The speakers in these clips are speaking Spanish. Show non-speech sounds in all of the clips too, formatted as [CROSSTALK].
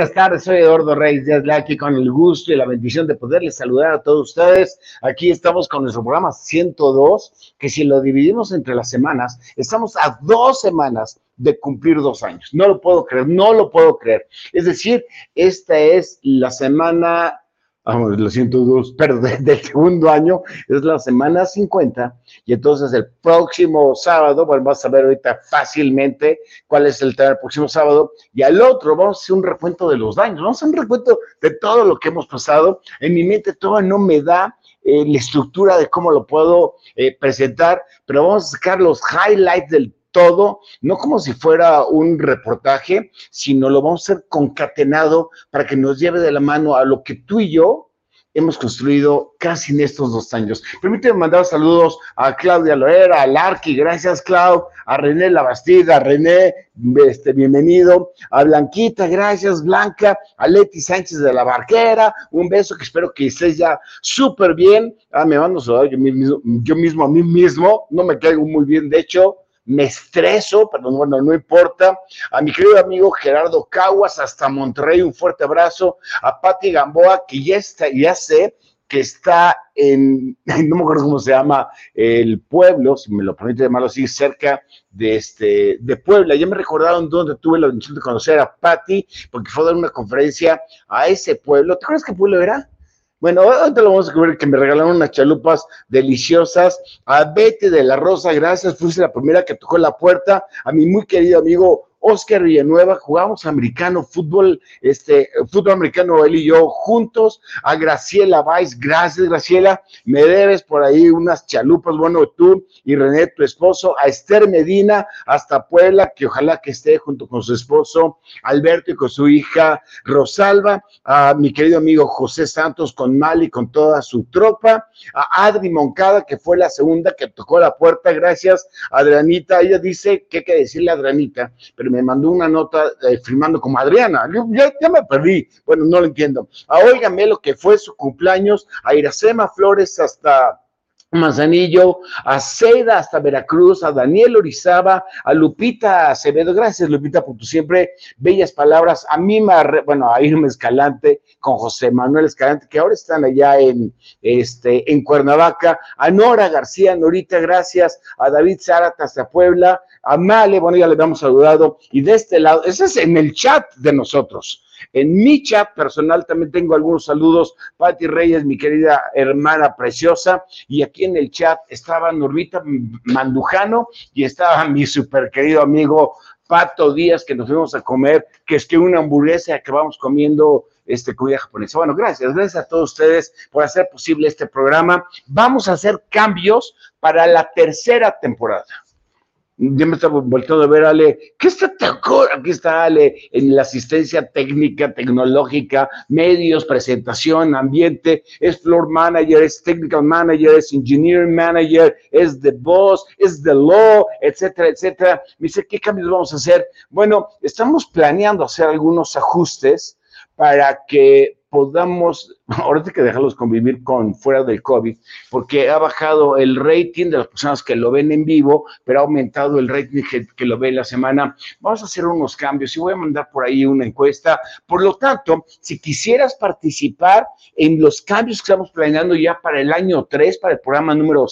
Buenas tardes, soy Eduardo Reyes de aquí con el gusto y la bendición de poderles saludar a todos ustedes. Aquí estamos con nuestro programa 102, que si lo dividimos entre las semanas, estamos a dos semanas de cumplir dos años. No lo puedo creer, no lo puedo creer. Es decir, esta es la semana vamos, lo siento, dos, [LAUGHS] pero del segundo año es la semana 50 y entonces el próximo sábado, bueno, vamos a ver ahorita fácilmente cuál es el tema del próximo sábado y al otro vamos a hacer un recuento de los daños, vamos a hacer un recuento de todo lo que hemos pasado. En mi mente todo no me da eh, la estructura de cómo lo puedo eh, presentar, pero vamos a sacar los highlights del todo, no como si fuera un reportaje, sino lo vamos a hacer concatenado para que nos lleve de la mano a lo que tú y yo hemos construido casi en estos dos años. Permíteme mandar saludos a Claudia Loera, a Larky, gracias Clau, a René Labastida, a René, este, bienvenido, a Blanquita, gracias Blanca, a Leti Sánchez de la Barquera, un beso que espero que estés ya súper bien. Ah, me mando saludos yo mismo, yo mismo a mí mismo, no me caigo muy bien, de hecho, me estreso, pero bueno, no importa. A mi querido amigo Gerardo Caguas, hasta Monterrey, un fuerte abrazo. A Patti Gamboa, que ya está, ya sé que está en, [LAUGHS] no me acuerdo cómo se llama el pueblo, si me lo permite llamarlo así, cerca de, este, de Puebla. Ya me recordaron dónde tuve la bendición de conocer a Patti, porque fue a dar una conferencia a ese pueblo. ¿Te acuerdas qué pueblo era? Bueno, ahorita lo vamos a ver que me regalaron unas chalupas deliciosas. A Betty de la Rosa, gracias, fuiste la primera que tocó la puerta. A mi muy querido amigo Oscar Villanueva, jugamos americano, fútbol, este, fútbol americano, él y yo juntos, a Graciela Valls, gracias Graciela, me debes por ahí unas chalupas, bueno, tú y René, tu esposo, a Esther Medina, hasta Puebla, que ojalá que esté junto con su esposo Alberto y con su hija Rosalba, a mi querido amigo José Santos con Mali, con toda su tropa, a Adri Moncada, que fue la segunda que tocó la puerta, gracias, Adrianita, ella dice que hay que decirle a Adrianita, pero me mandó una nota eh, firmando como Adriana. ya, ya, me perdí. Bueno, no lo entiendo. A Óigame lo que fue su cumpleaños, a Iracema Flores hasta Manzanillo, a Seda hasta Veracruz, a Daniel Orizaba, a Lupita Acevedo, gracias Lupita por tu siempre bellas palabras, a Mima, bueno, a Irma Escalante, con José Manuel Escalante, que ahora están allá en, este, en Cuernavaca, a Nora García, Norita, gracias, a David Zárate hasta Puebla, a Male, bueno, ya le habíamos saludado, y de este lado, ese es en el chat de nosotros. En mi chat personal también tengo algunos saludos. Patti Reyes, mi querida hermana preciosa. Y aquí en el chat estaba Normita Mandujano y estaba mi super querido amigo Pato Díaz, que nos fuimos a comer, que es que una hamburguesa que vamos comiendo este, comida japonesa. Bueno, gracias, gracias a todos ustedes por hacer posible este programa. Vamos a hacer cambios para la tercera temporada ya me estaba volteando a ver, Ale, ¿qué está Aquí está Ale en la asistencia técnica, tecnológica, medios, presentación, ambiente, es floor manager, es technical manager, es engineering manager, es the boss, es the law, etcétera, etcétera. Me dice, ¿qué cambios vamos a hacer? Bueno, estamos planeando hacer algunos ajustes para que podamos, [LAUGHS] ahora hay que dejarlos convivir con fuera del COVID, porque ha bajado el rating de las personas que lo ven en vivo, pero ha aumentado el rating que, lo ve la semana. Vamos a hacer unos cambios y voy a mandar por ahí una encuesta. Por lo tanto, si quisieras participar en los cambios que estamos planeando ya para el año 3, para el programa número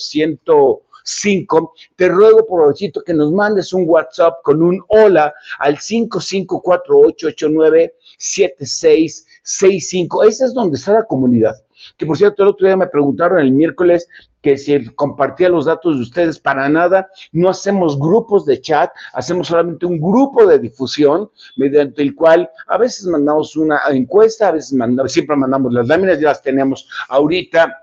105, te ruego favor que nos mandes un WhatsApp con un hola al 55488976 65. Ese es donde está la comunidad. Que por cierto, el otro día me preguntaron el miércoles que si compartía los datos de ustedes para nada, no hacemos grupos de chat, hacemos solamente un grupo de difusión mediante el cual a veces mandamos una encuesta, a veces siempre mandamos las láminas, ya las tenemos ahorita,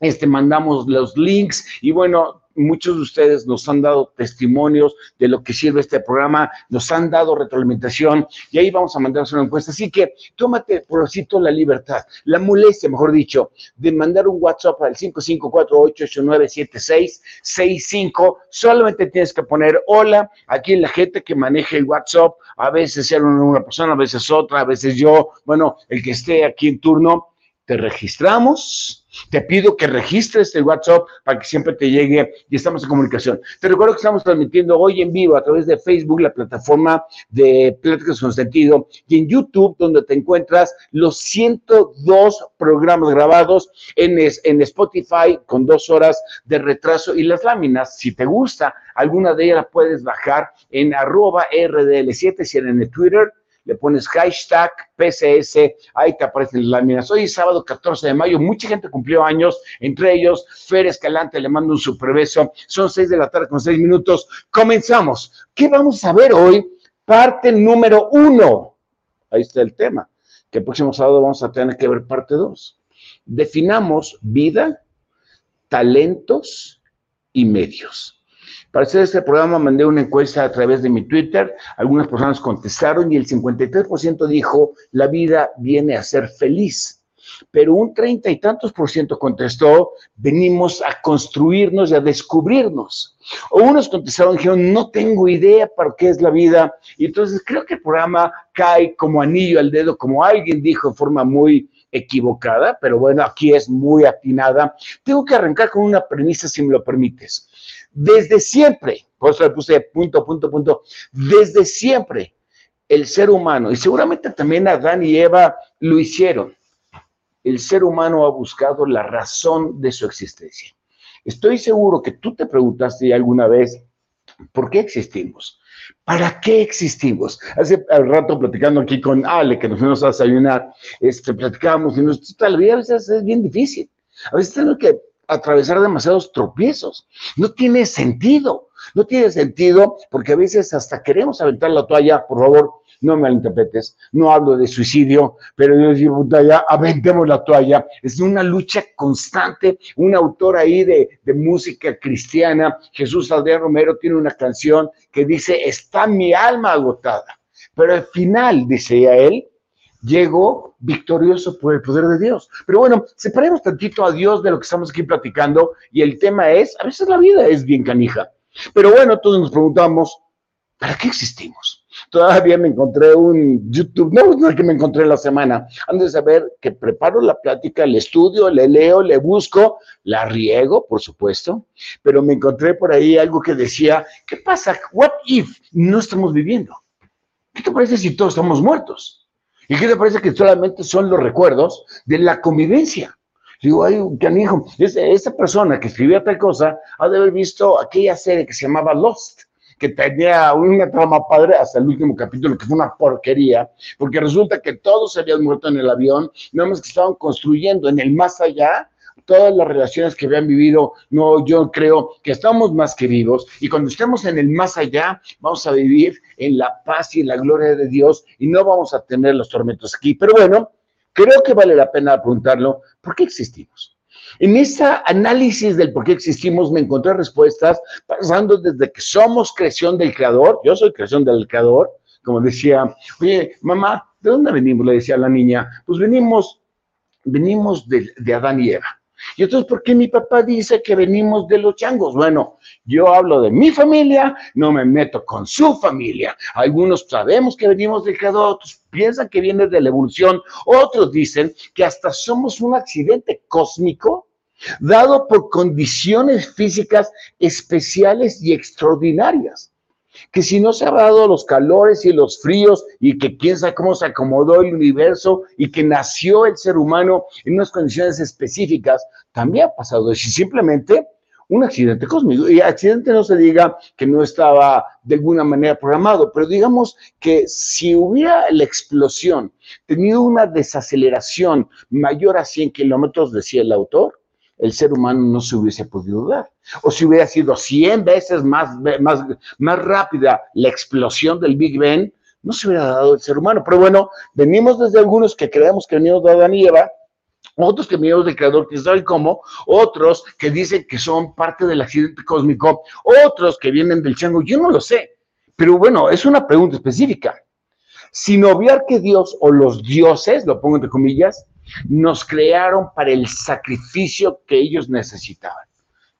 este, mandamos los links y bueno, muchos de ustedes nos han dado testimonios de lo que sirve este programa, nos han dado retroalimentación y ahí vamos a mandarnos una encuesta. Así que tómate, por cito, la libertad, la molestia, mejor dicho, de mandar un WhatsApp al 5548897665. Solamente tienes que poner hola. Aquí la gente que maneja el WhatsApp, a veces sea una persona, a veces otra, a veces yo, bueno, el que esté aquí en turno te registramos. Te pido que registres el WhatsApp para que siempre te llegue y estamos en comunicación. Te recuerdo que estamos transmitiendo hoy en vivo a través de Facebook, la plataforma de Pláticas con Sentido, y en YouTube, donde te encuentras los 102 programas grabados en, en Spotify con dos horas de retraso y las láminas. Si te gusta, alguna de ellas la puedes bajar en arroba RDL7, si en Twitter le pones hashtag PCS, ahí te aparecen las láminas. Hoy es sábado 14 de mayo, mucha gente cumplió años, entre ellos Fer Escalante, le mando un super beso. Son seis de la tarde con seis minutos. Comenzamos. ¿Qué vamos a ver hoy? Parte número uno. Ahí está el tema, que el próximo sábado vamos a tener que ver parte dos. Definamos vida, talentos y medios. Para hacer este programa mandé una encuesta a través de mi Twitter, algunas personas contestaron y el 53% dijo, la vida viene a ser feliz. Pero un treinta y tantos por ciento contestó, venimos a construirnos y a descubrirnos. O unos contestaron, dijeron, no tengo idea para qué es la vida. Y entonces creo que el programa cae como anillo al dedo, como alguien dijo de forma muy equivocada, pero bueno, aquí es muy atinada. Tengo que arrancar con una premisa, si me lo permites. Desde siempre, por eso le puse punto, punto, punto, desde siempre el ser humano, y seguramente también Adán y Eva lo hicieron, el ser humano ha buscado la razón de su existencia. Estoy seguro que tú te preguntaste alguna vez, ¿por qué existimos? ¿Para qué existimos? Hace al rato platicando aquí con Ale, que nos fuimos a desayunar, este, platicábamos y nuestra vida a veces es bien difícil. A veces tenemos que atravesar demasiados tropiezos. No tiene sentido, no tiene sentido porque a veces hasta queremos aventar la toalla, por favor, no me malinterpretes, no hablo de suicidio, pero yo digo, ya aventemos la toalla. Es una lucha constante. Un autor ahí de, de música cristiana, Jesús Aldea Romero, tiene una canción que dice, está mi alma agotada. Pero al final, dice él, llegó victorioso por el poder de Dios. Pero bueno, separemos tantito a Dios de lo que estamos aquí platicando y el tema es, a veces la vida es bien canija. Pero bueno, todos nos preguntamos, ¿para qué existimos? Todavía me encontré un YouTube, no, es que me encontré la semana, antes de saber que preparo la plática, le estudio, le leo, le busco, la riego, por supuesto, pero me encontré por ahí algo que decía, ¿qué pasa? What if no estamos viviendo? ¿Qué te parece si todos estamos muertos? ¿Y qué te parece que solamente son los recuerdos de la convivencia? Digo, ay, canijo, esa persona que escribía tal cosa ha de haber visto aquella serie que se llamaba Lost, que tenía una trama padre hasta el último capítulo, que fue una porquería, porque resulta que todos se habían muerto en el avión, nada más que estaban construyendo en el más allá todas las relaciones que habían vivido, no, yo creo que estamos más que vivos y cuando estemos en el más allá, vamos a vivir en la paz y en la gloria de Dios y no vamos a tener los tormentos aquí. Pero bueno, creo que vale la pena preguntarlo, ¿por qué existimos? En ese análisis del por qué existimos me encontré respuestas pasando desde que somos creación del Creador, yo soy creación del Creador, como decía, oye, mamá, ¿de dónde venimos? Le decía a la niña, pues venimos, venimos de, de Adán y Eva. Y entonces, ¿por qué mi papá dice que venimos de los changos? Bueno, yo hablo de mi familia, no me meto con su familia. Algunos sabemos que venimos del creador, otros piensan que viene de la evolución, otros dicen que hasta somos un accidente cósmico dado por condiciones físicas especiales y extraordinarias que si no se ha dado los calores y los fríos y que quién sabe cómo se acomodó el universo y que nació el ser humano en unas condiciones específicas, también ha pasado. Es simplemente un accidente cósmico. Y accidente no se diga que no estaba de alguna manera programado, pero digamos que si hubiera la explosión tenido una desaceleración mayor a 100 kilómetros, decía el autor, el ser humano no se hubiese podido dar. O si hubiera sido 100 veces más, más, más rápida la explosión del Big Bang, no se hubiera dado el ser humano. Pero bueno, venimos desde algunos que creemos que venimos de Adán y Eva, otros que venimos del creador, que sabe cómo, otros que dicen que son parte del accidente cósmico, otros que vienen del chango, yo no lo sé. Pero bueno, es una pregunta específica. Sin obviar que Dios o los dioses, lo pongo entre comillas, nos crearon para el sacrificio que ellos necesitaban.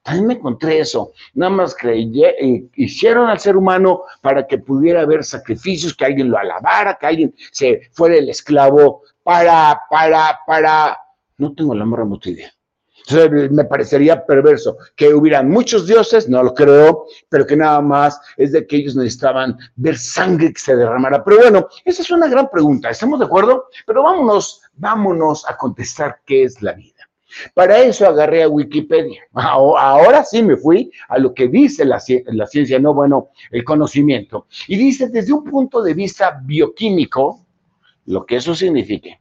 También me encontré eso. Nada más que eh, hicieron al ser humano para que pudiera haber sacrificios, que alguien lo alabara, que alguien se fuera el esclavo para, para, para No tengo la más remota idea. Me parecería perverso que hubieran muchos dioses, no lo creo, pero que nada más es de que ellos necesitaban ver sangre que se derramara. Pero bueno, esa es una gran pregunta, ¿estamos de acuerdo? Pero vámonos, vámonos a contestar qué es la vida. Para eso agarré a Wikipedia. Ahora sí me fui a lo que dice la, la, ciencia, no, bueno, el conocimiento. Y dice desde un punto de vista bioquímico, lo que eso significa.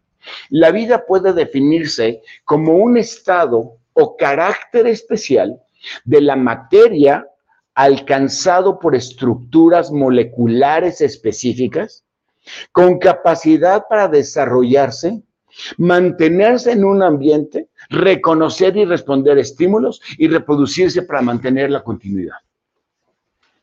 La vida puede definirse como un estado o carácter especial de la materia alcanzado por estructuras moleculares específicas, con capacidad para desarrollarse, mantenerse en un ambiente, reconocer y responder estímulos y reproducirse para mantener la continuidad.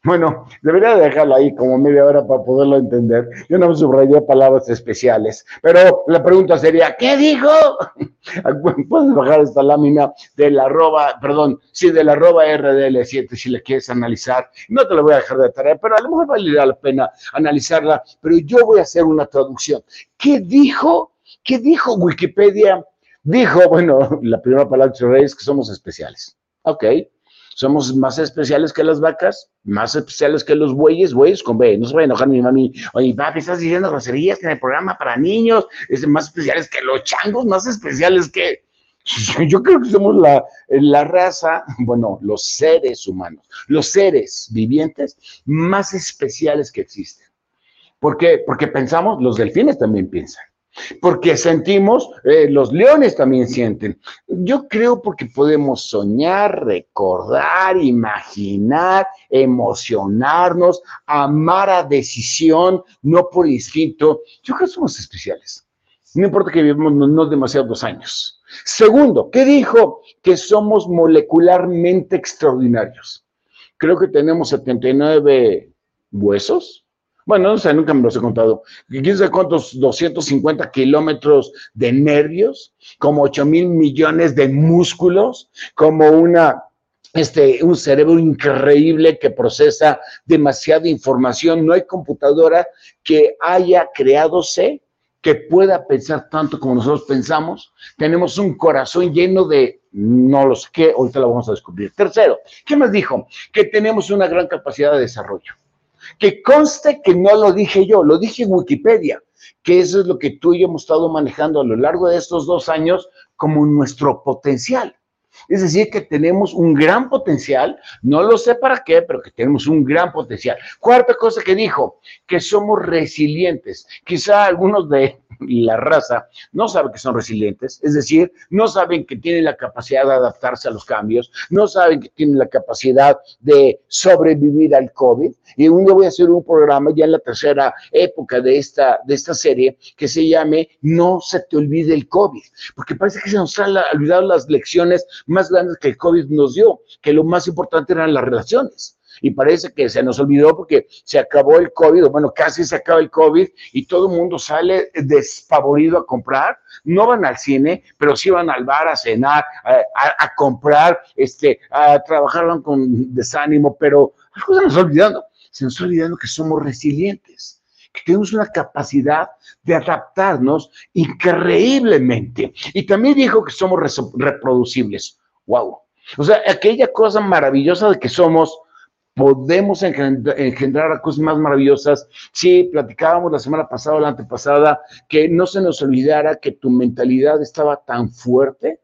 Bueno, debería dejarlo ahí como media hora para poderlo entender. Yo no me subrayé palabras especiales, pero la pregunta sería, ¿qué dijo? [LAUGHS] Puedes bajar esta lámina del arroba, perdón, sí, del arroba RDL7 si le quieres analizar. No te lo voy a dejar de tarea, pero a lo mejor valdría la pena analizarla, pero yo voy a hacer una traducción. ¿Qué dijo? ¿Qué dijo Wikipedia? Dijo, bueno, [LAUGHS] la primera palabra es que somos especiales. Ok, somos más especiales que las vacas, más especiales que los bueyes, bueyes con B, no se va a enojar mi mami, oye, papi, estás diciendo groserías en el programa para niños, es más especiales que los changos, más especiales que... [LAUGHS] Yo creo que somos la, la raza, [LAUGHS] bueno, los seres humanos, los seres vivientes más especiales que existen. ¿Por qué? Porque pensamos, los delfines también piensan porque sentimos, eh, los leones también sienten. Yo creo porque podemos soñar, recordar, imaginar, emocionarnos, amar a decisión, no por instinto. Yo creo que somos especiales. No importa que vivamos no, no demasiados años. Segundo, ¿qué dijo? Que somos molecularmente extraordinarios. Creo que tenemos 79 huesos, bueno, no sé, nunca me los he contado. ¿Quién sabe cuántos? 250 kilómetros de nervios, como 8 mil millones de músculos, como una, este, un cerebro increíble que procesa demasiada información. No hay computadora que haya creado C que pueda pensar tanto como nosotros pensamos. Tenemos un corazón lleno de no lo sé qué, ahorita lo vamos a descubrir. Tercero, ¿qué más dijo? Que tenemos una gran capacidad de desarrollo. Que conste que no lo dije yo, lo dije en Wikipedia, que eso es lo que tú y yo hemos estado manejando a lo largo de estos dos años como nuestro potencial. Es decir, que tenemos un gran potencial, no lo sé para qué, pero que tenemos un gran potencial. Cuarta cosa que dijo, que somos resilientes. Quizá algunos de la raza no saben que son resilientes, es decir, no saben que tienen la capacidad de adaptarse a los cambios, no saben que tienen la capacidad de sobrevivir al COVID. Y un día voy a hacer un programa ya en la tercera época de esta, de esta serie que se llame No se te olvide el COVID, porque parece que se nos han olvidado las lecciones más grandes que el COVID nos dio, que lo más importante eran las relaciones y parece que se nos olvidó porque se acabó el COVID, bueno, casi se acaba el COVID y todo el mundo sale despavorido a comprar. No van al cine, pero sí van al bar a cenar, a, comprar, este, a trabajar con desánimo, pero algo se nos está olvidando. Se nos está olvidando que somos resilientes, que tenemos una capacidad de adaptarnos increíblemente. Y también dijo que somos reproducibles. ¡Wow! O sea, aquella cosa maravillosa de que somos podemos engendrar cosas más maravillosas. Sí, platicábamos la semana pasada o la antepasada que no se nos olvidara que tu mentalidad estaba tan fuerte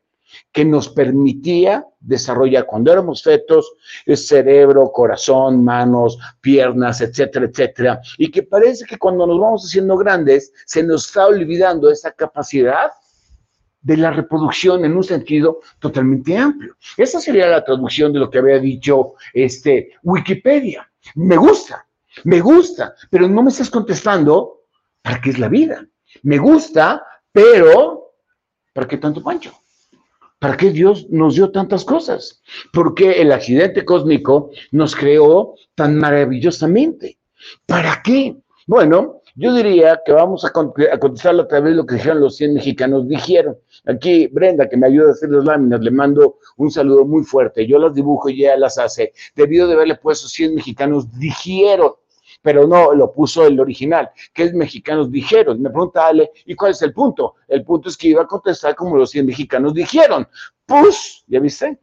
que nos permitía desarrollar cuando éramos fetos el cerebro, corazón, manos, piernas, etcétera, etcétera, y que parece que cuando nos vamos haciendo grandes se nos está olvidando esa capacidad de la reproducción en un sentido totalmente amplio. Esa sería la traducción de lo que había dicho este, Wikipedia. Me gusta, me gusta, pero no me estás contestando para qué es la vida. Me gusta, pero ¿para qué tanto pancho? ¿Para qué Dios nos dio tantas cosas? ¿Por qué el accidente cósmico nos creó tan maravillosamente? ¿Para qué? Bueno, yo diría que vamos a, contestar a través de lo que dijeron los 100 mexicanos. Dijeron, aquí Brenda, que me ayuda a hacer las láminas, le mando un saludo muy fuerte. Yo las dibujo y ella las hace. Debido de haberle puesto 100 mexicanos, dijeron pero no lo puso el original, que es mexicanos dijeron. Me pregunta Ale, ¿y cuál es el punto? El punto es que iba a contestar como los 100 mexicanos dijeron. Pus, ¿ya viste?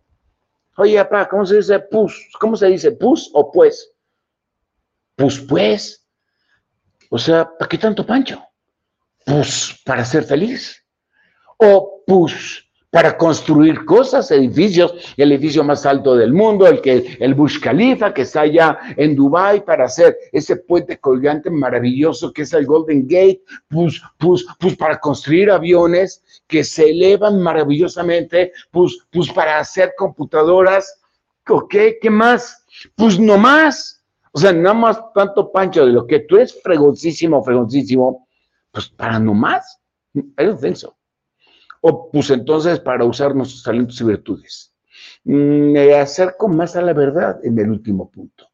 Oye, papá, ¿cómo se dice pus? ¿Cómo se dice pus o pues? Pues pues. O sea, ¿para qué tanto pancho? Pues para ser feliz. O pues para construir cosas, edificios, el edificio más alto del mundo, el que el Burj Khalifa que está allá en Dubai para hacer ese puente colgante maravilloso que es el Golden Gate, pues, pues, pues para construir aviones que se elevan maravillosamente, pues, pues para hacer computadoras, ¿ok? ¿Qué más? Pues no más. O sea, nada más tanto pancho de lo que tú eres fregoncísimo, fregoncísimo, pues para no más. Es ofenso o pues entonces para usar nuestros talentos y virtudes. Mm, me acerco más a la verdad en el último punto.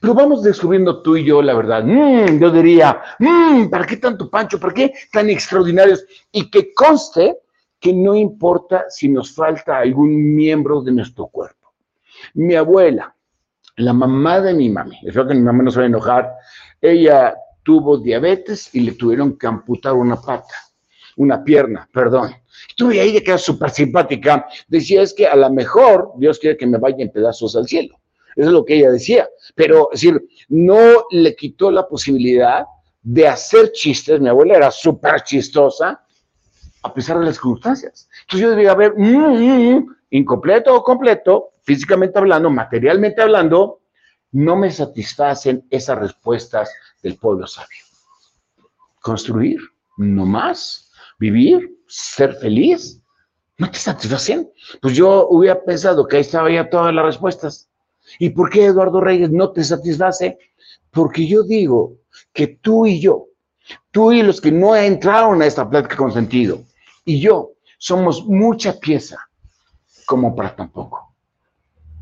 Pero vamos descubriendo tú y yo la verdad. Mm, yo diría, mm, ¿para qué tanto pancho? ¿Para qué tan extraordinarios? Y que conste que no importa si nos falta algún miembro de nuestro cuerpo. Mi abuela, la mamá de mi mami, espero que mi mamá no se va a enojar, ella tuvo diabetes y le tuvieron que amputar una pata, una pierna, perdón. Estuve ahí de que era súper simpática. Decía, es que a lo mejor Dios quiere que me vaya en pedazos al cielo. Eso es lo que ella decía. Pero, es decir, no le quitó la posibilidad de hacer chistes. Mi abuela era súper chistosa, a pesar de las circunstancias. Entonces yo debía ver, mm, mm, mm, incompleto o completo, físicamente hablando, materialmente hablando, no me satisfacen esas respuestas del pueblo sabio. Construir, no más. Vivir, ser feliz, no te satisfacen. Pues yo hubiera pensado que ahí estaba ya todas las respuestas. ¿Y por qué Eduardo Reyes no te satisface? Porque yo digo que tú y yo, tú y los que no entraron a esta plática con sentido, y yo somos mucha pieza como para tampoco.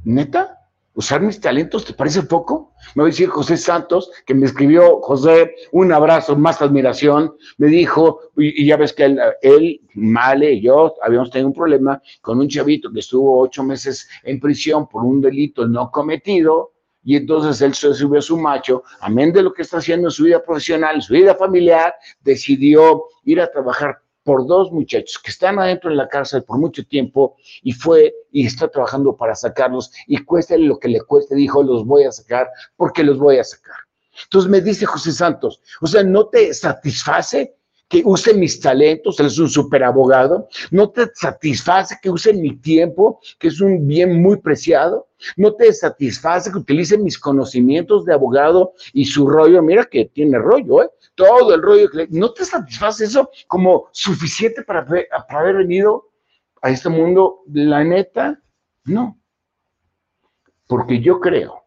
¿Neta? usar mis talentos, ¿te parece poco? Me voy a decir José Santos, que me escribió, José, un abrazo, más admiración, me dijo, y, ya ves que él, él, Male y yo habíamos tenido un problema con un chavito que estuvo ocho meses en prisión por un delito no cometido, y entonces él se subió a su macho, amén de lo que está haciendo en su vida profesional, en su vida familiar, decidió ir a trabajar por dos muchachos que están adentro de la cárcel por mucho tiempo y fue y está trabajando para sacarlos y cueste lo que le cueste, dijo, los voy a sacar porque los voy a sacar. Entonces me dice José Santos, o sea, ¿no te satisface que use mis talentos? Él es un super abogado. ¿No te satisface que use mi tiempo, que es un bien muy preciado? ¿No te satisface que utilice mis conocimientos de abogado y su rollo? Mira que tiene rollo, ¿eh? todo el rollo. ¿No te satisface eso como suficiente para, para haber venido a este mundo? La neta, no. Porque yo creo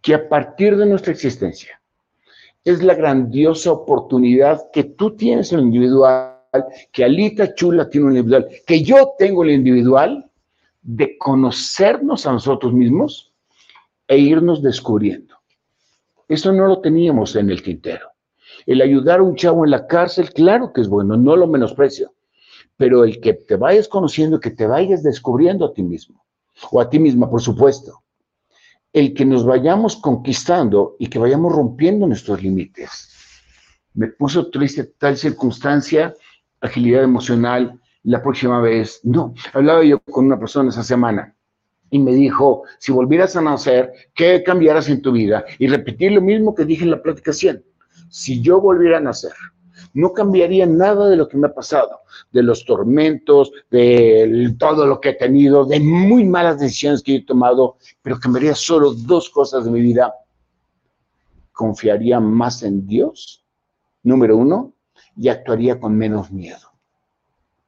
que a partir de nuestra existencia es la grandiosa oportunidad que tú tienes en lo individual, que Alita Chula tiene un individual, que yo tengo el individual de conocernos a nosotros mismos e irnos descubriendo. Eso no lo teníamos en el tintero. El ayudar a un chavo en la cárcel, claro que es bueno, no lo menosprecio, pero el que te vayas conociendo, que te vayas descubriendo a ti mismo, o a ti misma, por supuesto, el que nos vayamos conquistando y que vayamos rompiendo nuestros límites. Me puso triste tal circunstancia, agilidad emocional, la próxima vez. No, hablaba yo con una persona esa semana y me dijo, si volvieras a nacer, ¿qué cambiaras en tu vida? Y repetir lo mismo que dije en la plática 100 si yo volviera a nacer, no cambiaría nada de lo que me ha pasado, de los tormentos, de todo lo que he tenido, de muy malas decisiones que he tomado, pero cambiaría solo dos cosas de mi vida. Confiaría más en Dios, número uno, y actuaría con menos miedo.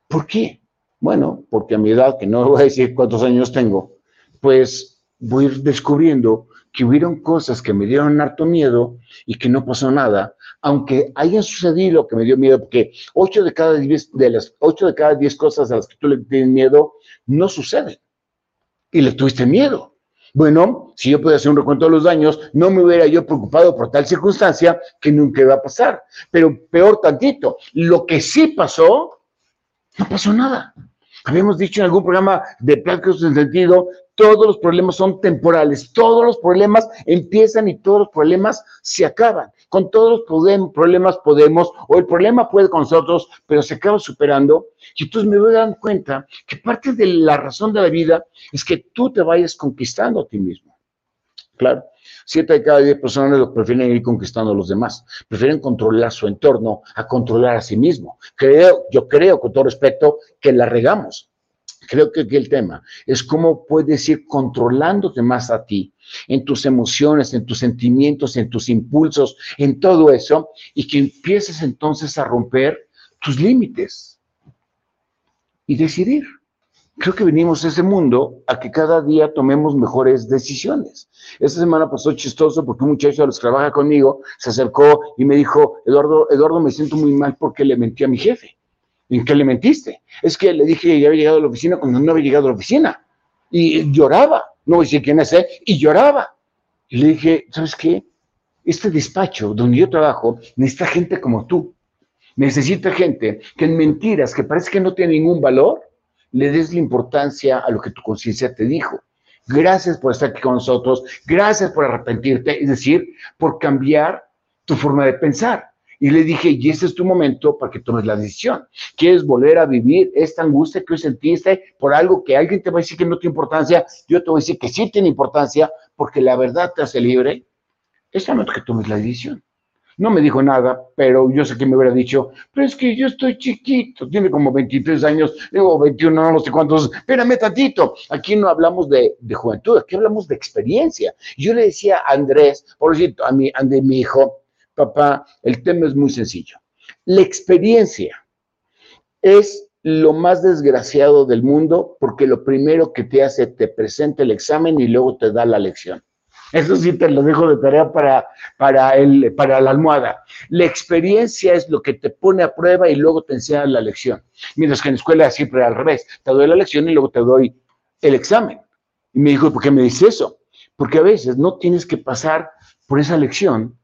¿Por qué? Bueno, porque a mi edad, que no voy a decir cuántos años tengo, pues voy a ir descubriendo que hubieron cosas que me dieron harto miedo y que no pasó nada, aunque haya sucedido lo que me dio miedo, porque ocho de cada diez, de las ocho de cada diez cosas a las que tú le tienes miedo no suceden. Y le tuviste miedo. Bueno, si yo pudiera hacer un recuento de los daños, no me hubiera yo preocupado por tal circunstancia que nunca iba a pasar. Pero peor tantito, lo que sí pasó, no pasó nada. Habíamos dicho en algún programa de Pláticos en Sentido todos los problemas son temporales, todos los problemas empiezan y todos los problemas se acaban. Con todos los problemas podemos, o el problema puede con nosotros, pero se acaba superando. Y entonces me voy dando cuenta que parte de la razón de la vida es que tú te vayas conquistando a ti mismo. Claro, siete de cada diez personas lo prefieren ir conquistando a los demás, prefieren controlar su entorno a controlar a sí mismo. Creo, yo creo, con todo respeto, que la regamos creo que aquí el tema es cómo puedes ir controlándote más a ti, en tus emociones, en tus sentimientos, en tus impulsos, en todo eso, y que empieces entonces a romper tus límites y decidir. Creo que venimos a ese mundo a que cada día tomemos mejores decisiones. Esta semana pasó chistoso porque un muchacho de los que trabaja conmigo se acercó y me dijo, Eduardo, Eduardo, me siento muy mal porque le mentí a mi jefe. ¿En qué le mentiste? Es que le dije que ya había llegado a la oficina cuando no había llegado a la oficina. Y lloraba. No voy a quién es él. Y lloraba. Y le dije, ¿sabes qué? Este despacho donde yo trabajo necesita gente como tú. Necesita gente que en mentiras, que parece que no tiene ningún valor, le des la importancia a lo que tu conciencia te dijo. Gracias por estar aquí con nosotros. Gracias por arrepentirte, es decir, por cambiar tu forma de pensar. Y le dije, y ese es tu momento para que tomes la decisión. ¿Quieres volver a vivir esta angustia que hoy sentiste por algo que alguien te va a decir que no tiene importancia? Yo te voy a decir que sí tiene importancia porque la verdad te hace libre. Es momento que tomes la decisión. No me dijo nada, pero yo sé que me hubiera dicho, pero es que yo estoy chiquito, tiene como 23 años, digo 21, no sé cuántos, espérame tantito, aquí no hablamos de, juventud, aquí hablamos de experiencia. Yo le decía a Andrés, por cierto, a mi, a mi hijo, papá, el tema es muy sencillo. La experiencia es lo más desgraciado del mundo porque lo primero que te hace, te presenta el examen y luego te da la lección. Eso sí te lo dejo de tarea para, para, el, para la almohada. La experiencia es lo que te pone a prueba y luego te enseña la lección. Mientras que en la escuela siempre al revés. Te doy la lección y luego te doy el examen. Y me dijo, ¿por qué me dice eso? Porque a veces no tienes que pasar por esa lección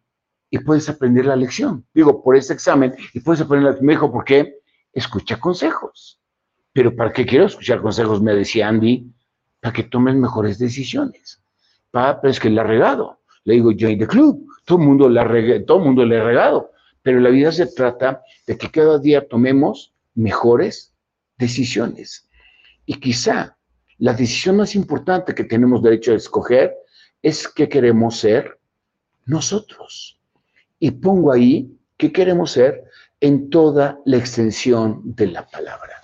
y puedes aprender la lección. Digo, por ese examen y puedes aprender la lección. Me dijo, ¿por qué? Escucha consejos. Pero ¿para qué quiero escuchar consejos? Me decía Andy, para que tomes mejores decisiones. Pa, pero es que le ha regado. Le digo, join the club. Todo el mundo le ha todo mundo le ha regado. Pero la vida se trata de que cada día tomemos mejores decisiones. Y quizá la decisión más importante que tenemos derecho a escoger es qué queremos ser nosotros y pongo ahí qué queremos ser en toda la extensión de la palabra.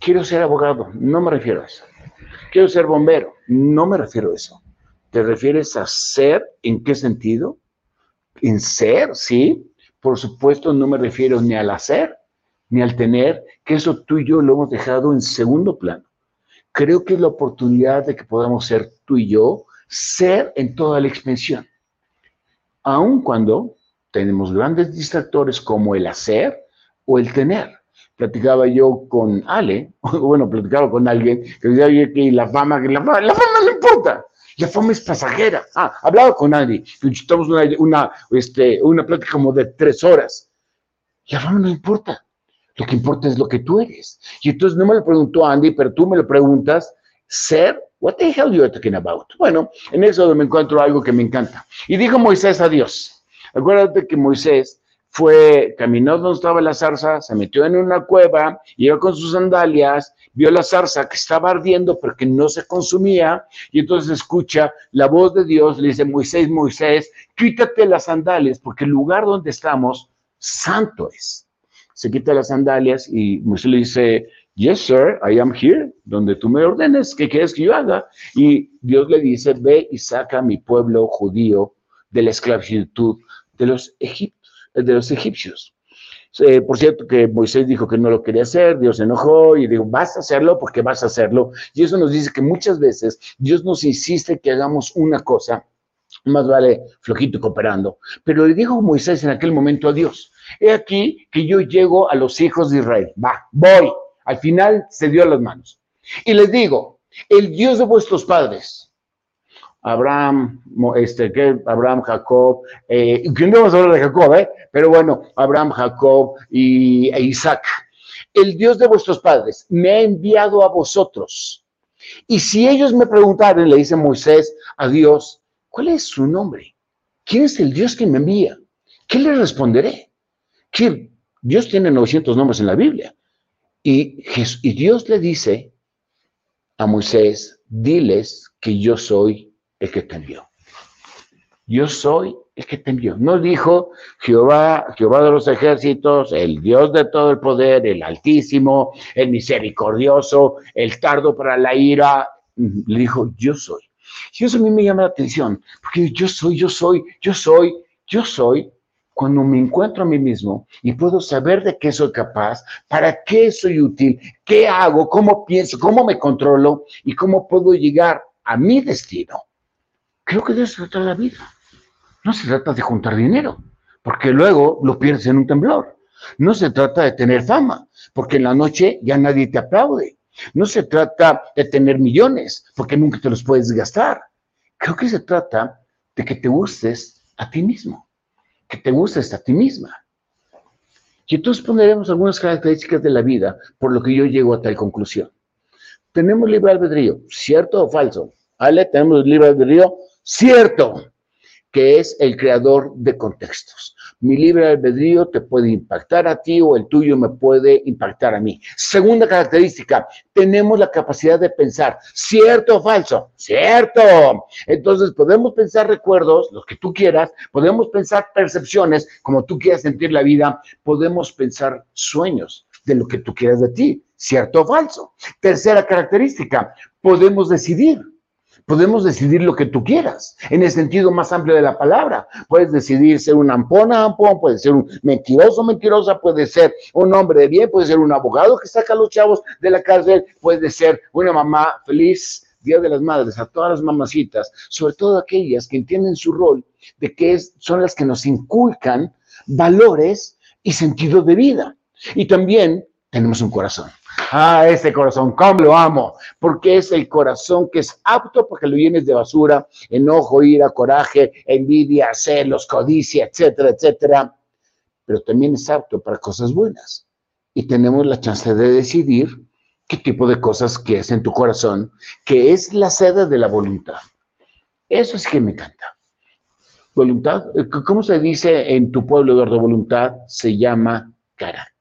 Quiero ser abogado, no me refiero a eso. Quiero ser bombero, no me refiero a eso. ¿Te refieres a ser? ¿En qué sentido? En ser, sí. Por supuesto, no me refiero ni al hacer, ni al tener, que eso tú y yo lo hemos dejado en segundo plano. Creo que es la oportunidad de que podamos ser tú y yo, ser en toda la extensión aun cuando tenemos grandes distractores como el hacer o el tener. Platicaba yo con Ale, [LAUGHS] bueno, platicaba con alguien que decía que la fama, que la fama, la fama no importa, la fama es pasajera. Ah, hablaba con Andy, estamos una, una, este, una plática como de tres horas. La fama no importa, lo que importa es lo que tú eres. Y entonces no me lo preguntó Andy, pero tú me lo preguntas, ser What the hell you are talking about? Bueno, en eso me encuentro algo que me encanta. Y dijo Moisés a Dios. Acuérdate que Moisés fue, caminó donde estaba la zarza, se metió en una cueva, iba con sus sandalias, vio la zarza que estaba ardiendo pero que no se consumía, y entonces escucha la voz de Dios, le dice, Moisés, Moisés, quítate las sandalias, porque el lugar donde estamos, santo es. Se quita las sandalias y Moisés le dice, Yes, sir, I am here, donde tú me ordenes, ¿qué quieres que yo haga? Y Dios le dice, ve y saca a mi pueblo judío de la esclavitud de los, de los egipcios. Eh, por cierto, que Moisés dijo que no lo quería hacer, Dios se enojó y dijo, vas a hacerlo porque vas a hacerlo. Y eso nos dice que muchas veces Dios nos insiste que hagamos una cosa, más vale flojito cooperando. Pero le dijo Moisés en aquel momento a Dios, he aquí que yo llego a los hijos de Israel, va, voy al final se dio a las manos. Y les digo, el Dios de vuestros padres, Abraham, este, Abraham, Jacob, eh, que no vamos a hablar de Jacob, ¿eh? pero bueno, Abraham, Jacob y, e Isaac, el Dios de vuestros padres me ha enviado a vosotros Y si ellos me preguntaran, le dice Moisés a Dios, ¿cuál es su nombre? ¿Quién es el Dios que me envía? ¿Qué le responderé? Dios tiene 900 nombres en la Biblia. Y, Dios le dice a Moisés, diles que yo soy el que te envió. Yo soy el que te envió. No dijo Jehová, Jehová de los ejércitos, el Dios de todo el poder, el altísimo, el misericordioso, el tardo para la ira. Le dijo, yo soy. Y eso a mí me llama la atención, porque yo soy, yo soy, yo soy, yo soy, cuando me encuentro a mí mismo y puedo saber de qué soy capaz, para qué soy útil, qué hago, cómo pienso, cómo me controlo y cómo puedo llegar a mi destino. Creo que de eso se trata la vida. No se trata de juntar dinero, porque luego lo pierdes en un temblor. No se trata de tener fama, porque en la noche ya nadie te aplaude. No se trata de tener millones, porque nunca te los puedes gastar. Creo que se trata de que te gustes a ti mismo, que te gustes a ti misma. Y entonces pondremos algunas características de la vida por lo que yo llego a tal conclusión. Tenemos libre albedrío, ¿cierto o falso? Ale, tenemos libre albedrío, cierto que es el creador de contextos. Mi libre albedrío te puede impactar a ti o el tuyo me puede impactar a mí. Segunda característica, tenemos la capacidad de pensar, ¿cierto o falso? Cierto. Entonces podemos pensar recuerdos, los que tú quieras, podemos pensar percepciones, como tú quieras sentir la vida, podemos pensar sueños de lo que tú quieras de ti, ¿cierto o falso? Tercera característica, podemos decidir podemos decidir lo que tú quieras, en el sentido más amplio de la palabra. Puedes decidir ser un ampona, ampón, puede ser un mentiroso, mentirosa, puede ser un hombre de bien, puede ser un abogado que saca a los chavos de la cárcel, puede ser una mamá feliz. Día de las Madres, a todas las mamacitas, sobre todo aquellas que entienden su rol de que es, son las que nos inculcan valores y sentido de vida. Y también tenemos un corazón. Ah, ese corazón, cómo lo amo, porque es el corazón que es apto para que lo llenes de basura, enojo, ira, coraje, envidia, celos, codicia, etcétera, etcétera. Pero también es apto para cosas buenas. Y tenemos la chance de decidir qué tipo de cosas quieres en tu corazón, que es la sede de la voluntad. Eso es que me encanta. Voluntad, ¿cómo se dice en tu pueblo, Eduardo? Voluntad se llama carácter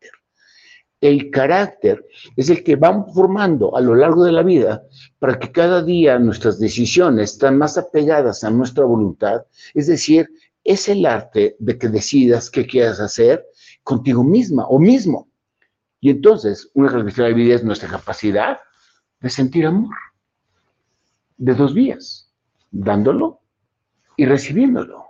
el carácter es el que vamos formando a lo largo de la vida para que cada día nuestras decisiones están más apegadas a nuestra voluntad. Es decir, es el arte de que decidas qué quieras hacer contigo misma o mismo. Y entonces, una característica de la vida es nuestra capacidad de sentir amor de dos vías, dándolo y recibiéndolo.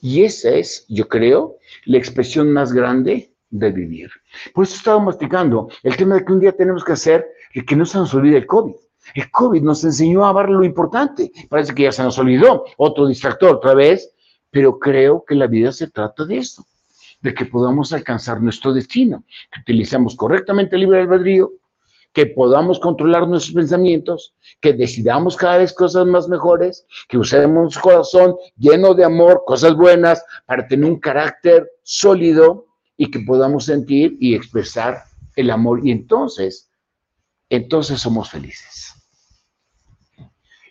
Y esa es, yo creo, la expresión más grande de vivir. Por eso estaba masticando el tema de que un día tenemos que hacer que no se nos olvide el COVID. El COVID nos enseñó a ver lo importante. Parece que ya se nos olvidó. Otro distractor otra vez. Pero creo que la vida se trata de esto. De que podamos alcanzar nuestro destino. Que utilicemos correctamente el libre albedrío. Que podamos controlar nuestros pensamientos. Que decidamos cada vez cosas más mejores. Que usemos un corazón lleno de amor, cosas buenas. Para tener un carácter sólido y que podamos sentir y expresar el amor. Y entonces, entonces somos felices.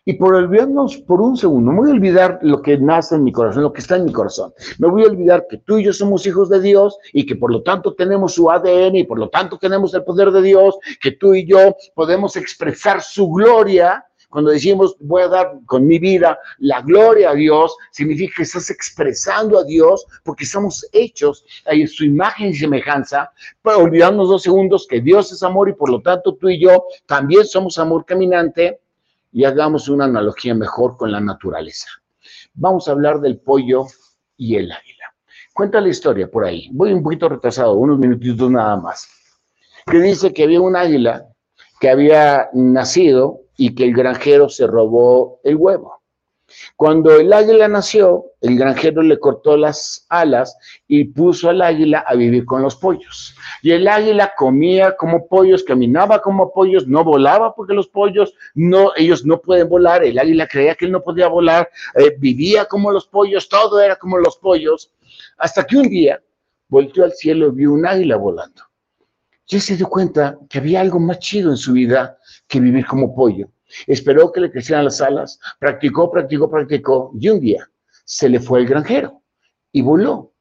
Y por olvidarnos por un segundo, me voy a olvidar lo que nace en mi corazón, lo que está en mi corazón. Me voy a olvidar que tú y yo somos hijos de Dios y que por lo tanto tenemos su ADN y por lo tanto tenemos el poder de Dios, que tú y yo podemos expresar su gloria cuando decimos voy a dar con mi vida la gloria a Dios, significa que estás expresando a Dios porque estamos hechos en su imagen y semejanza, olvidarnos dos segundos que Dios es amor y por lo tanto tú y yo también somos amor caminante y hagamos una analogía mejor con la naturaleza. Vamos a hablar del pollo y el águila. Cuenta la historia por ahí. Voy un poquito retrasado, unos minutitos nada más. Que dice que había un águila que había nacido y que el granjero se robó el huevo. Cuando el águila nació, el granjero le cortó las alas y puso al águila a vivir con los pollos. Y el águila comía como pollos, caminaba como pollos, no volaba porque los pollos, no, ellos no pueden volar. El águila creía que él no podía volar, eh, vivía como los pollos, todo era como los pollos. Hasta que un día volteó al cielo y vio un águila volando. Ya se dio cuenta que había algo más chido en su vida que vivir como pollo. Esperó que le crecieran las alas, practicó, practicó, practicó, y un día se le fue el granjero y voló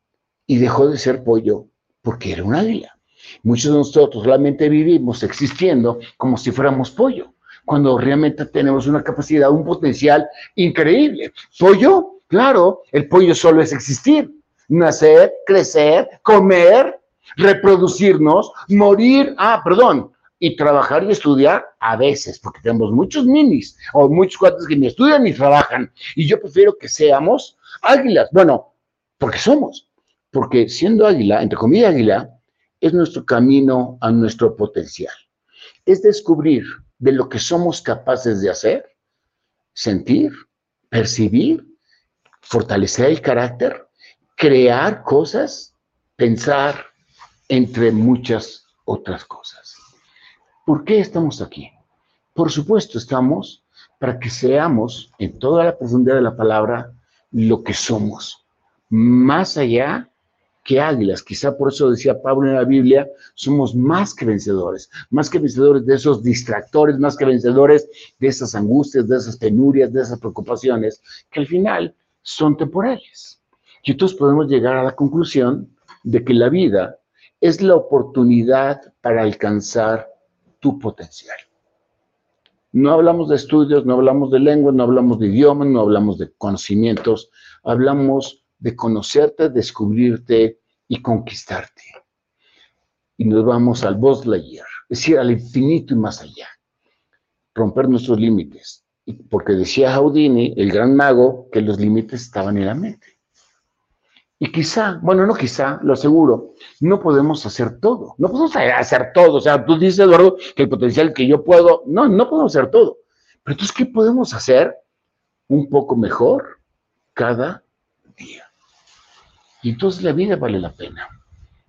y dejó de ser pollo porque era un águila. Muchos de nosotros realmente vivimos existiendo como si fuéramos pollo, cuando realmente tenemos una capacidad, un potencial increíble. Pollo, claro, el pollo solo es existir, nacer, crecer, comer, reproducirnos, morir, ah, perdón, y trabajar y estudiar a veces, porque tenemos muchos minis o muchos cuates que ni estudian ni trabajan. Y yo prefiero que seamos águilas. Bueno, porque somos. Porque siendo águila, entre comillas águila, es nuestro camino a nuestro potencial. Es descubrir de lo que somos capaces de hacer, sentir, percibir, fortalecer el carácter, crear cosas, pensar, entre muchas otras cosas. ¿Por qué estamos aquí? Por supuesto, estamos para que seamos en toda la profundidad de la palabra lo que somos, más allá que águilas. Quizá por eso decía Pablo en la Biblia, somos más que vencedores, más que vencedores de esos distractores, más que vencedores de esas angustias, de esas penurias, de esas preocupaciones, que al final son temporales. Y entonces podemos llegar a la conclusión de que la vida es la oportunidad para alcanzar tu potencial. No hablamos de estudios, no hablamos de lengua, no hablamos de idiomas, no hablamos de conocimientos, hablamos de conocerte, descubrirte y conquistarte. Y nos vamos al Bosslayer, es decir, al infinito y más allá. Romper nuestros límites. Porque decía Houdini, el gran mago, que los límites estaban en la mente. Y quizá, bueno, no quizá, lo aseguro, no podemos hacer todo. No podemos hacer todo. O sea, tú dices, Eduardo, que el potencial que yo puedo, no, no podemos hacer todo. Pero entonces, ¿qué podemos hacer un poco mejor cada día? Y entonces la vida vale la pena.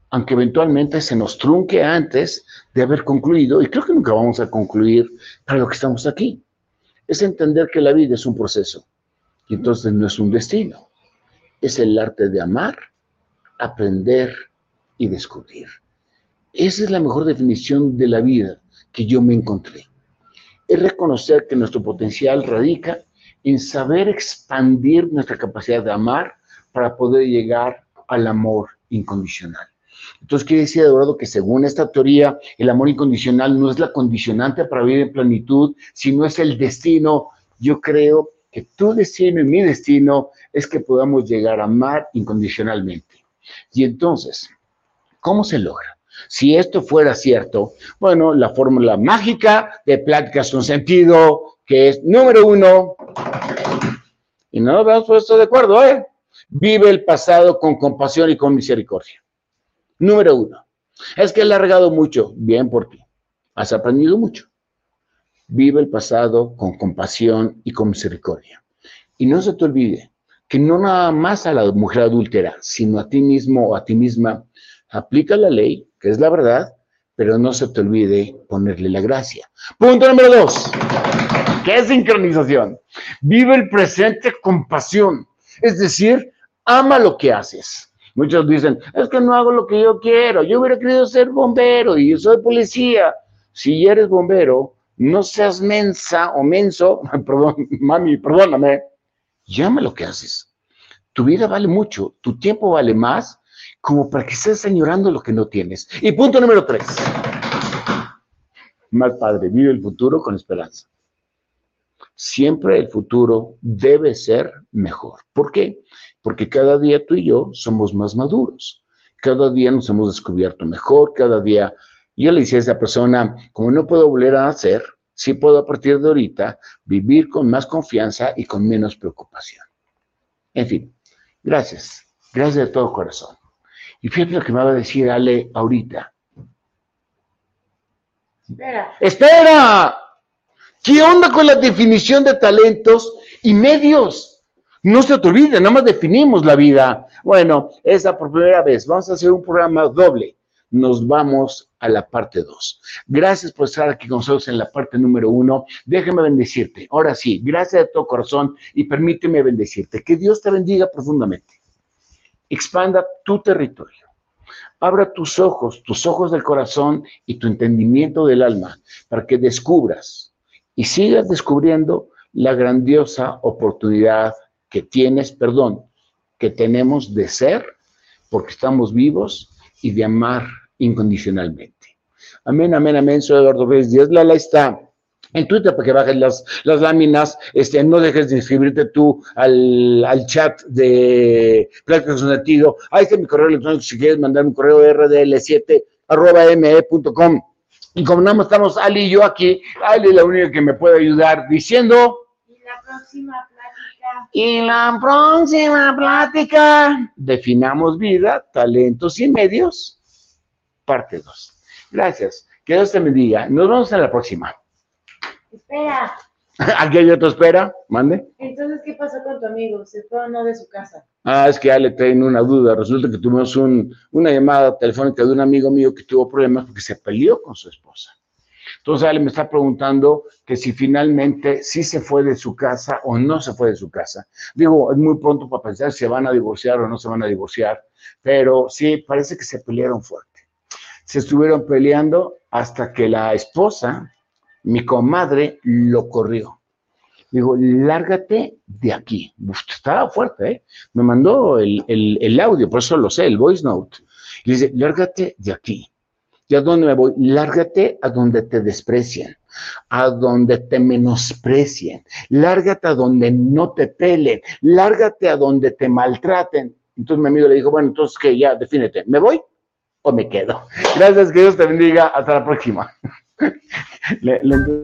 Aunque eventualmente se nos trunque antes de haber concluido, y creo que nunca vamos a concluir para lo que estamos aquí. Es entender que la vida es un proceso y entonces no es un destino es el arte de amar, aprender y descubrir. Esa es la mejor definición de la vida que yo me encontré. Es reconocer que nuestro potencial radica en saber expandir nuestra capacidad de amar para poder llegar al amor incondicional. Entonces, quiere decir, Eduardo, que según esta teoría, el amor incondicional no es la condicionante para vivir en plenitud, sino es el destino. Yo creo que tu destino y mi destino es que podamos llegar a amar incondicionalmente. Y entonces, ¿cómo se logra? Si esto fuera cierto, bueno, la fórmula mágica de pláticas con sentido, que es número uno, y no nos hemos puesto de acuerdo, ¿eh? Vive el pasado con compasión y con misericordia. Número uno. Es que he largado mucho. Bien por ti. Has aprendido mucho. Vive el pasado con compasión y con misericordia. Y no se te olvide que no nada más a la mujer adúltera, sino a ti mismo o a ti misma, aplica la ley, que es la verdad, pero no se te olvide ponerle la gracia. Punto número dos. ¿Qué es sincronización? Vive el presente con pasión. Es decir, ama lo que haces. Muchos dicen, es que no hago lo que yo quiero. Yo hubiera querido ser bombero y yo soy policía. Si eres bombero, no seas mensa o menso, [LAUGHS] perdón, mami, perdóname, llama lo que haces. Tu vida vale mucho, tu tiempo vale más, como para que estés añorando lo que no tienes. Y punto número tres. Mal padre, vive el futuro con esperanza. Siempre el futuro debe ser mejor. ¿Por qué? Porque cada día tú y yo somos más maduros. Cada día nos hemos descubierto mejor, cada día yo le decía a esa persona, como no puedo volver a hacer, sí puedo a partir de ahorita vivir con más confianza y con menos preocupación. En fin, gracias. Gracias de todo corazón. Y fíjate lo que me va a decir Ale ahorita. Espera. ¡Espera! ¿Qué onda con la definición de talentos y medios? No se te olvide, nada más definimos la vida. Bueno, esa por primera vez. Vamos a hacer un programa doble nos vamos a la parte 2. Gracias por estar aquí con nosotros en la parte número 1. Déjame bendecirte. Ahora sí, gracias de todo corazón y permíteme bendecirte. Que Dios te bendiga profundamente. Expanda tu territorio. abra tus ojos, tus ojos del corazón y tu entendimiento del alma para que descubras y sigas descubriendo la grandiosa oportunidad que tienes, perdón, que tenemos de ser, porque estamos vivos y de amar incondicionalmente. Amén, amén, amén. Soy Eduardo Pérez Díaz. Lala está en Twitter para que bajes las, las láminas. Este, no dejes de inscribirte tú al, al chat de Pláticas Sentido. Ahí está mi correo electrónico si quieres mandar un correo rdl7 arroba me.com. Y como nada más estamos Ali y yo aquí, Ali es la única que me puede ayudar diciendo... Y la próxima plática. Y la próxima plática, definamos vida, talentos y medios, parte 2. Gracias. Que Dios te bendiga. Nos vemos en la próxima. Espera. Aquí hay otro espera, mande. Entonces, ¿qué pasó con tu amigo? ¿Se fue o no de su casa? Ah, es que ya le tengo una duda. Resulta que tuvimos un, una llamada telefónica de un amigo mío que tuvo problemas porque se peleó con su esposa. Entonces Ale me está preguntando que si finalmente sí se fue de su casa o no se fue de su casa. Digo, es muy pronto para pensar si se van a divorciar o no se van a divorciar, pero sí, parece que se pelearon fuerte. Se estuvieron peleando hasta que la esposa, mi comadre, lo corrió. Digo, lárgate de aquí. Uf, estaba fuerte, ¿eh? Me mandó el, el, el audio, por eso lo sé, el voice note. Y dice, lárgate de aquí. ¿Y a dónde me voy? Lárgate a donde te desprecian, a donde te menosprecien, lárgate a donde no te pelen, lárgate a donde te maltraten. Entonces mi amigo le dijo, bueno, entonces que ya, defínete, ¿me voy o me quedo? Gracias, que Dios te bendiga, hasta la próxima. [LAUGHS] Le- le-